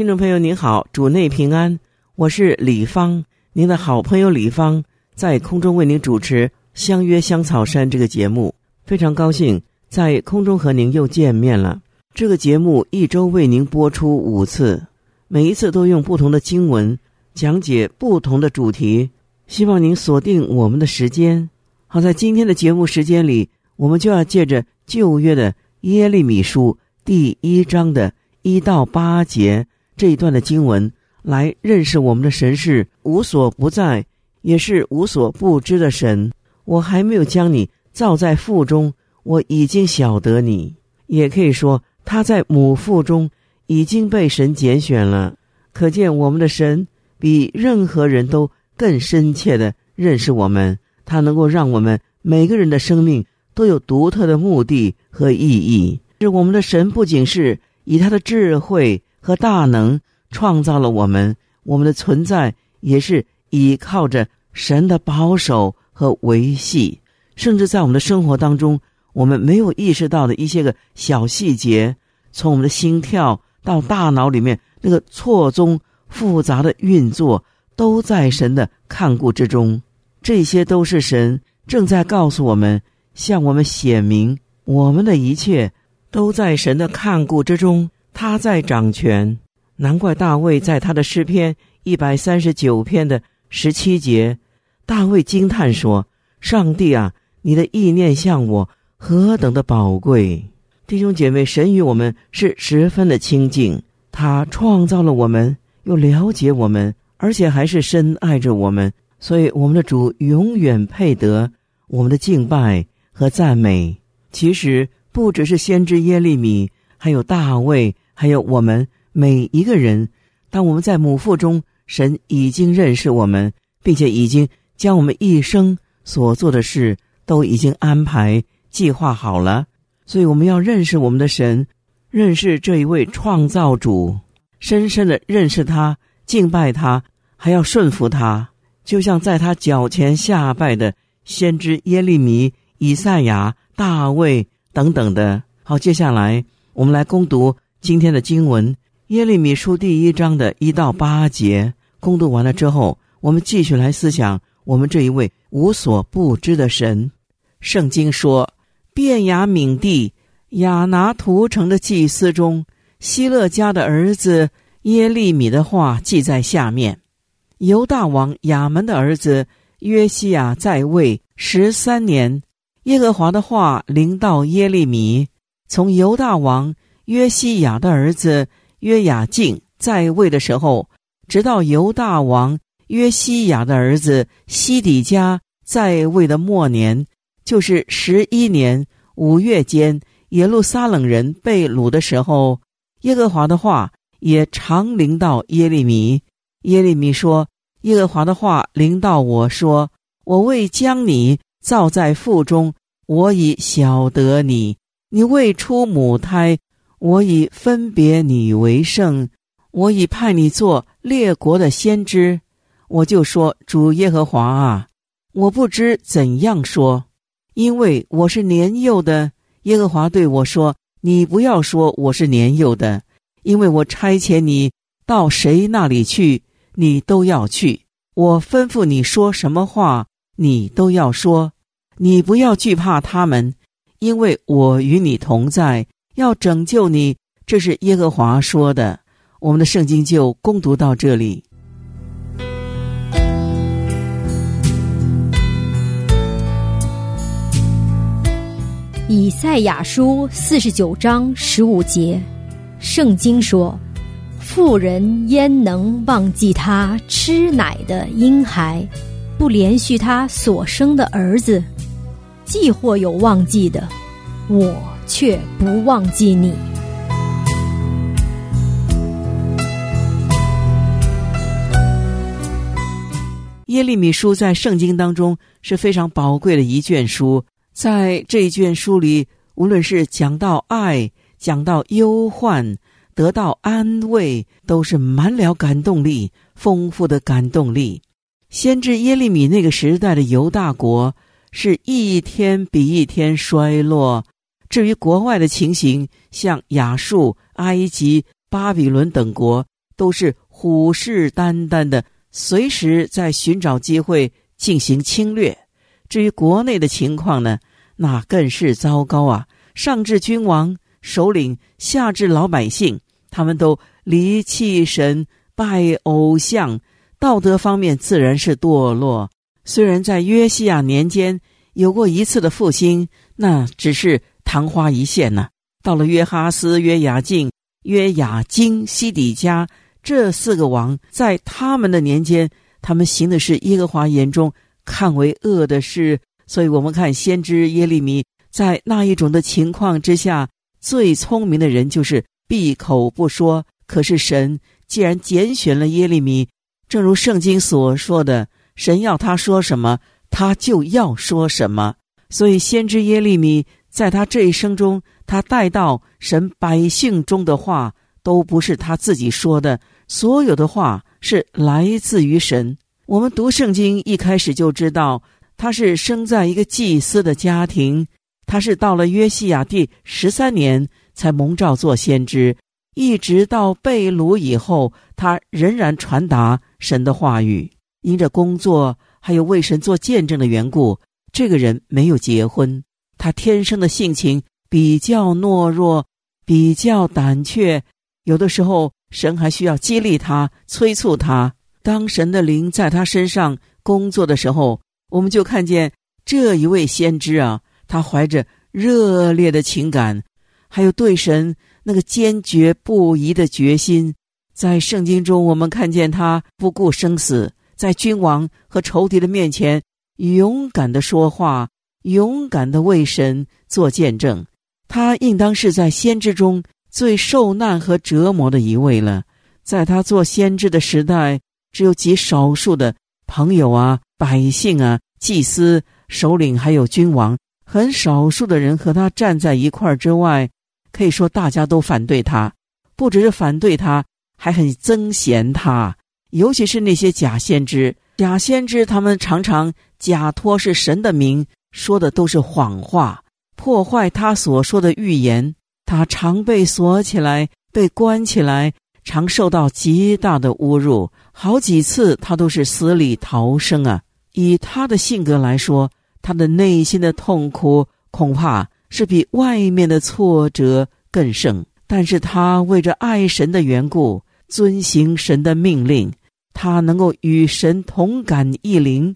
听众朋友您好，主内平安，我是李芳，您的好朋友李芳，在空中为您主持《相约香草山》这个节目。非常高兴在空中和您又见面了。这个节目一周为您播出五次，每一次都用不同的经文讲解不同的主题。希望您锁定我们的时间。好，在今天的节目时间里，我们就要借着旧约的耶利米书第一章的一到八节这一段的经文，来认识我们的神是无所不在，也是无所不知的神。我还没有将你。造在腹中，我已经晓得你。也可以说，他在母腹中已经被神拣选了。可见，我们的神比任何人都更深切的认识我们。他能够让我们每个人的生命都有独特的目的和意义。是我们的神不仅是以他的智慧和大能创造了我们，我们的存在也是依靠着神的保守和维系。甚至在我们的生活当中，我们没有意识到的一些个小细节，从我们的心跳到大脑里面那个错综复杂的运作，都在神的看顾之中。这些都是神正在告诉我们，向我们显明，我们的一切都在神的看顾之中，他在掌权。难怪大卫在他的诗篇一百三十九篇的十七节，大卫惊叹说：“上帝啊！”你的意念向我何等的宝贵，弟兄姐妹，神与我们是十分的亲近。他创造了我们，又了解我们，而且还是深爱着我们。所以，我们的主永远配得我们的敬拜和赞美。其实，不只是先知耶利米，还有大卫，还有我们每一个人。当我们在母腹中，神已经认识我们，并且已经将我们一生所做的事。都已经安排计划好了，所以我们要认识我们的神，认识这一位创造主，深深的认识他，敬拜他，还要顺服他。就像在他脚前下拜的先知耶利米、以赛亚、大卫等等的。好，接下来我们来攻读今天的经文《耶利米书》第一章的一到八节。攻读完了之后，我们继续来思想我们这一位无所不知的神。圣经说，便雅悯地亚拿图城的祭司中，希勒家的儿子耶利米的话记在下面：犹大王亚门的儿子约西亚在位十三年，耶和华的话临到耶利米，从犹大王约西亚的儿子约雅敬在位的时候，直到犹大王约西亚的儿子西底家在位的末年。就是十一年五月间，耶路撒冷人被掳的时候，耶和华的话也常临到耶利米。耶利米说：“耶和华的话临到我说，我未将你造在腹中，我已晓得你；你未出母胎，我已分别你为圣，我已派你做列国的先知。”我就说：“主耶和华啊，我不知怎样说。”因为我是年幼的，耶和华对我说：“你不要说我是年幼的，因为我差遣你到谁那里去，你都要去。我吩咐你说什么话，你都要说。你不要惧怕他们，因为我与你同在，要拯救你。”这是耶和华说的。我们的圣经就攻读到这里。以赛亚书四十九章十五节，圣经说：“妇人焉能忘记她吃奶的婴孩，不连续她所生的儿子？既或有忘记的，我却不忘记你耶利米书在圣经当中是非常宝贵的一卷书。在这一卷书里无论是讲到爱讲到忧患得到安慰都是满了感动力丰富的感动力。先知耶利米那个时代的犹大国是一天比一天衰落至于国外的情形，像亚述、埃及、巴比伦等国，都是虎视眈眈的，随时在寻找机会进行侵略。至于国内的情况呢，那更是糟糕啊！上至君王、首领，下至老百姓，他们都离弃神、拜偶像，道德方面自然是堕落。虽然在约西亚年间有过一次的复兴，那只是。昙花一现呢。到了约哈斯、约雅敬、约雅金、西底家这四个王，在他们的年间，他们行的是耶和华眼中看为恶的事。所以，我们看先知耶利米在那一种的情况之下，最聪明的人就是闭口不说。可是神既然拣选了耶利米，正如圣经所说的，神要他说什么，他就要说什么。所以，先知耶利米。在他这一生中，他带到神百姓中的话，都不是他自己说的，所有的话是来自于神。我们读圣经一开始就知道，他是生在一个祭司的家庭，他是到了约西亚第十三年才蒙召做先知，一直到被掳以后，他仍然传达神的话语。因着工作还有为神做见证的缘故，这个人没有结婚。他天生的性情比较懦弱，比较胆怯，有的时候神还需要激励他、催促他。当神的灵在他身上工作的时候，我们就看见这一位先知啊，他怀着热烈的情感，还有对神那个坚决不移的决心。在圣经中，我们看见他不顾生死，在君王和仇敌的面前勇敢的说话。勇敢的为神做见证，他应当是在先知中最受难和折磨的一位了。在他做先知的时代，只有极少数的朋友啊、百姓啊、祭司、首领还有君王，很少数的人和他站在一块儿之外，可以说大家都反对他，不只是反对他，还很憎嫌他。尤其是那些假先知，假先知他们常常假托是神的名。说的都是谎话，破坏他所说的预言。他常被锁起来，被关起来，常受到极大的侮辱。好几次他都是死里逃生啊！以他的性格来说，他的内心的痛苦恐怕是比外面的挫折更甚。但是他为着爱神的缘故，遵行神的命令，他能够与神同感异灵。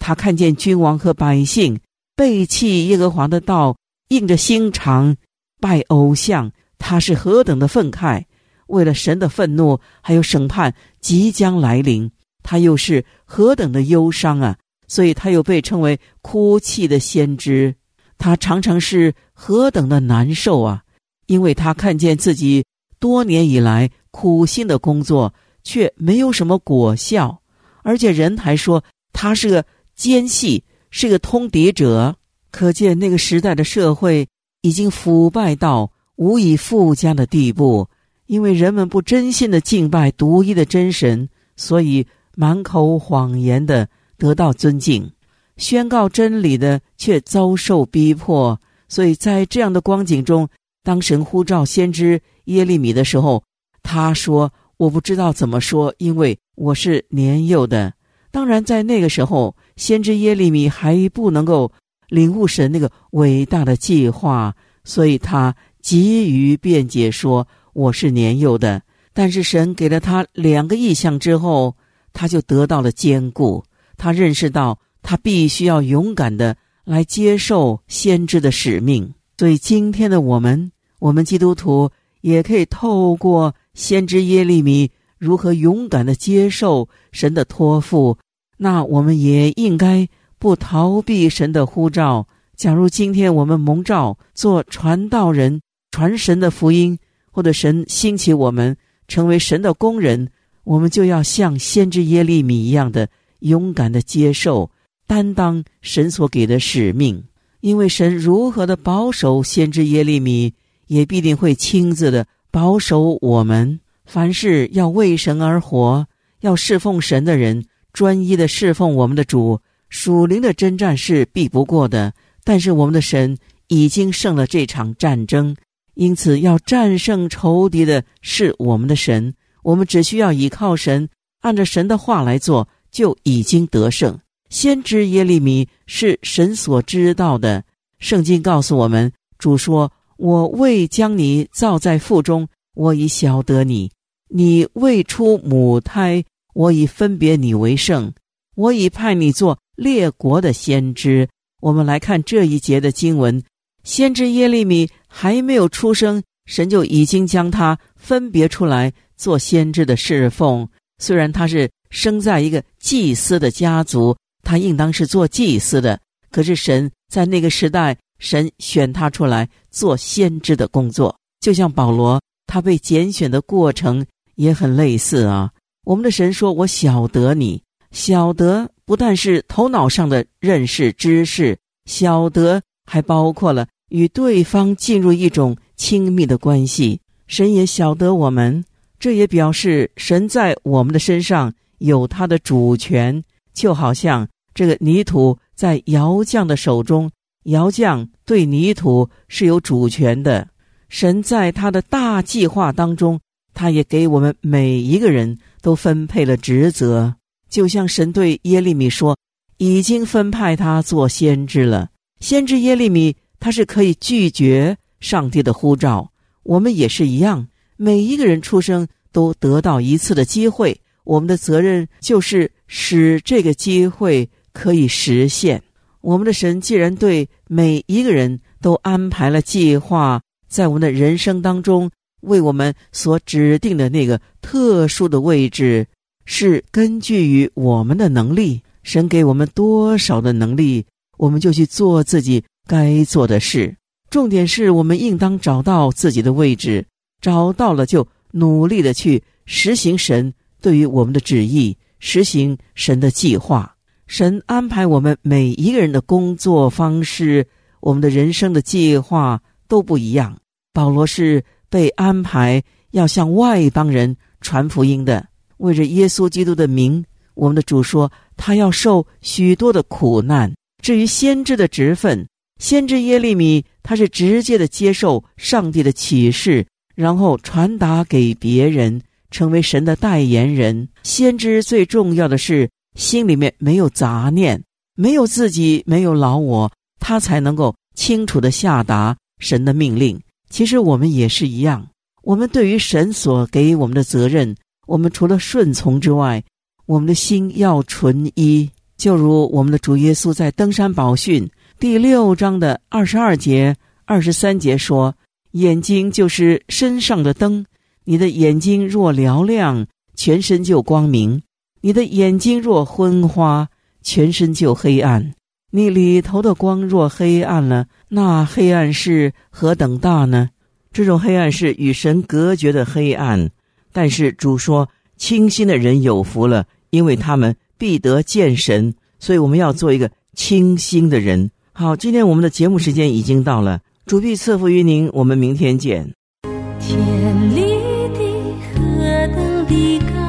他看见君王和百姓。背弃耶和华的道，硬着心肠拜偶像，他是何等的愤慨！为了神的愤怒，还有审判即将来临，他又是何等的忧伤啊！所以他又被称为哭泣的先知。他常常是何等的难受啊！因为他看见自己多年以来苦心的工作却没有什么果效，而且人还说他是个奸细。是个通敌者，可见那个时代的社会已经腐败到无以复加的地步。因为人们不真心的敬拜独一的真神，所以满口谎言的得到尊敬，宣告真理的却遭受逼迫。所以在这样的光景中，当神呼召先知耶利米的时候，他说：“我不知道怎么说，因为我是年幼的。”当然，在那个时候。先知耶利米还不能够领悟神那个伟大的计划，所以他急于辩解说：“我是年幼的。”但是神给了他两个意象之后，他就得到了坚固。他认识到他必须要勇敢的来接受先知的使命。所以今天的我们，我们基督徒也可以透过先知耶利米如何勇敢的接受神的托付。那我们也应该不逃避神的呼召。假如今天我们蒙召做传道人，传神的福音，或者神兴起我们成为神的工人，我们就要像先知耶利米一样的勇敢的接受、担当神所给的使命。因为神如何的保守先知耶利米，也必定会亲自的保守我们。凡是要为神而活、要侍奉神的人，专一的侍奉我们的主，属灵的征战是避不过的。但是我们的神已经胜了这场战争，因此要战胜仇敌的是我们的神。我们只需要依靠神，按照神的话来做，就已经得胜。先知耶利米是神所知道的。圣经告诉我们，主说：“我未将你造在腹中，我已晓得你；你未出母胎，我已分别你为圣。我已派你做列国的先知。”我们来看这一节的经文：先知耶利米还没有出生，神就已经将他分别出来做先知的侍奉。虽然他是生在一个祭司的家族。他应当是做祭司的，可是神在那个时代，神选他出来做先知的工作，就像保罗他被拣选的过程也很类似啊。我们的神说：“我晓得你，晓得不但是头脑上的认识知识，晓得还包括了与对方进入一种亲密的关系。神也晓得我们，这也表示神在我们的身上有他的主权，就好像。”这个泥土在窑匠的手中，窑匠对泥土是有主权的。神在他的大计划当中，他也给我们每一个人都分配了职责。就像神对耶利米说：“已经分派他做先知了。”先知耶利米他是可以拒绝上帝的呼召。我们也是一样，每一个人出生都得到一次的机会，我们的责任就是使这个机会。可以实现。我们的神既然对每一个人都安排了计划，在我们的人生当中为我们所指定的那个特殊的位置，是根据于我们的能力。神给我们多少的能力，我们就去做自己该做的事。重点是我们应当找到自己的位置，找到了就努力的去实行神对于我们的旨意，实行神的计划。神安排我们每一个人的工作方式，我们的人生的计划都不一样。保罗是被安排要向外邦人传福音的，为着耶稣基督的名，我们的主说他要受许多的苦难。至于先知的职分，先知耶利米他是直接的接受上帝的启示，然后传达给别人，成为神的代言人。先知最重要的是。心里面没有杂念，没有自己，没有老我，他才能够清楚的下达神的命令。其实我们也是一样，我们对于神所给我们的责任，我们除了顺从之外，我们的心要纯一。就如我们的主耶稣在登山宝训第六章的二十二节、二十三节说：“眼睛就是身上的灯，你的眼睛若嘹亮，全身就光明。”你的眼睛若昏花，全身就黑暗；你里头的光若黑暗了，那黑暗是何等大呢？这种黑暗是与神隔绝的黑暗。但是主说，清心的人有福了，因为他们必得见神。所以我们要做一个清心的人。好，今天我们的节目时间已经到了，主必赐福于您，我们明天见。天里的何等的高。